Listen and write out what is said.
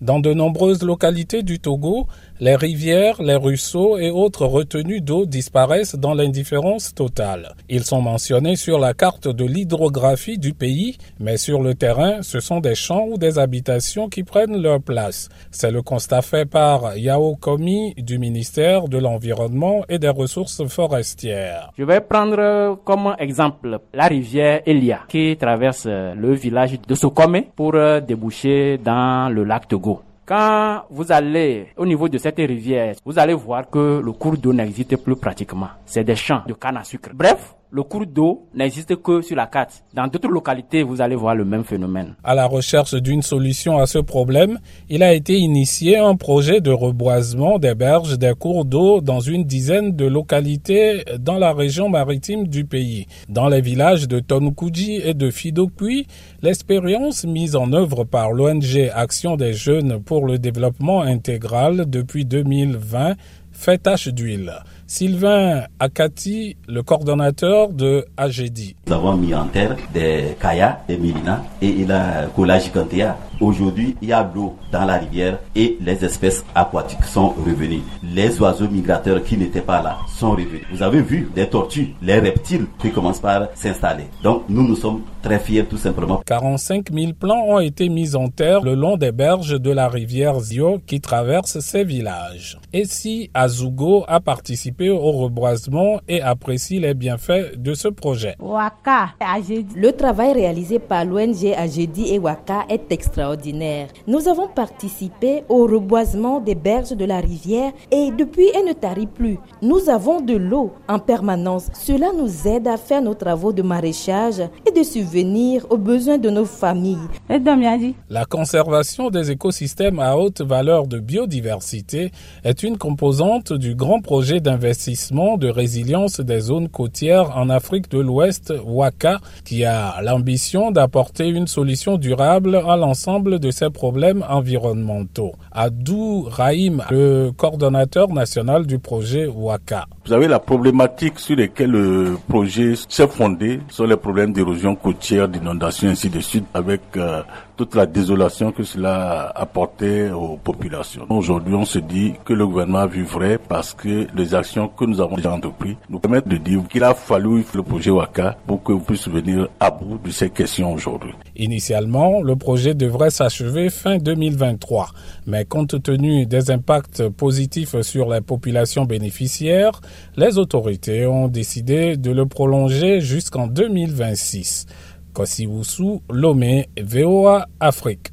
Dans de nombreuses localités du Togo, les rivières, les ruisseaux et autres retenues d'eau disparaissent dans l'indifférence totale. Ils sont mentionnés sur la carte de l'hydrographie du pays, mais sur le terrain, ce sont des champs ou des habitations qui prennent leur place. C'est le constat fait par Yao Komi du ministère de l'Environnement et des Ressources forestières. Je vais prendre comme exemple la rivière Elia qui traverse le village de Sokome pour déboucher dans le lac Togo. Quand vous allez au niveau de cette rivière, vous allez voir que le cours d'eau n'existe plus pratiquement. C'est des champs de canne à sucre. Bref, le cours d'eau n'existe que sur la carte. Dans d'autres localités, vous allez voir le même phénomène. À la recherche d'une solution à ce problème, il a été initié un projet de reboisement des berges des cours d'eau dans une dizaine de localités dans la région maritime du pays. Dans les villages de Tonkuji et de Fidokui, l'expérience mise en œuvre par l'ONG Action des jeunes pour le développement intégral depuis 2020 fait tache d'huile. Sylvain Akati, le coordonnateur de AGD. Nous avons mis en terre des kayas, des milina et il a Gigantea. Aujourd'hui, il y a l'eau dans la rivière et les espèces aquatiques sont revenues. Les oiseaux migrateurs qui n'étaient pas là sont revenus. Vous avez vu des tortues, les reptiles qui commencent par s'installer. Donc nous, nous sommes très fiers tout simplement. 45 000 plants ont été mis en terre le long des berges de la rivière Zio qui traverse ces villages. Et si Azugo a participé au reboisement et apprécie les bienfaits de ce projet. Le travail réalisé par l'ONG Agedi et Waka est extraordinaire. Nous avons participé au reboisement des berges de la rivière et depuis elle ne tarit plus. Nous avons de l'eau en permanence. Cela nous aide à faire nos travaux de maraîchage et de subvenir aux besoins de nos familles. La conservation des écosystèmes à haute valeur de biodiversité est une composante du grand projet d'investissement de résilience des zones côtières en Afrique de l'Ouest, WACA, qui a l'ambition d'apporter une solution durable à l'ensemble de ces problèmes environnementaux. Adou Rahim, le coordonnateur national du projet WACA. Vous avez la problématique sur laquelle le projet s'est fondé, sur les problèmes d'érosion côtière, d'inondation, ainsi de suite, avec euh, toute la désolation que cela a apporté aux populations. Aujourd'hui, on se dit que le gouvernement vu parce que les actions que nous avons déjà entreprises nous permettent de dire qu'il a fallu le projet WACA pour que vous puissiez venir à bout de ces questions aujourd'hui. Initialement, le projet devrait s'achever fin 2023, mais compte tenu des impacts positifs sur les populations bénéficiaires, les autorités ont décidé de le prolonger jusqu'en 2026. Kosiwusu Lomé, VOA Afrique.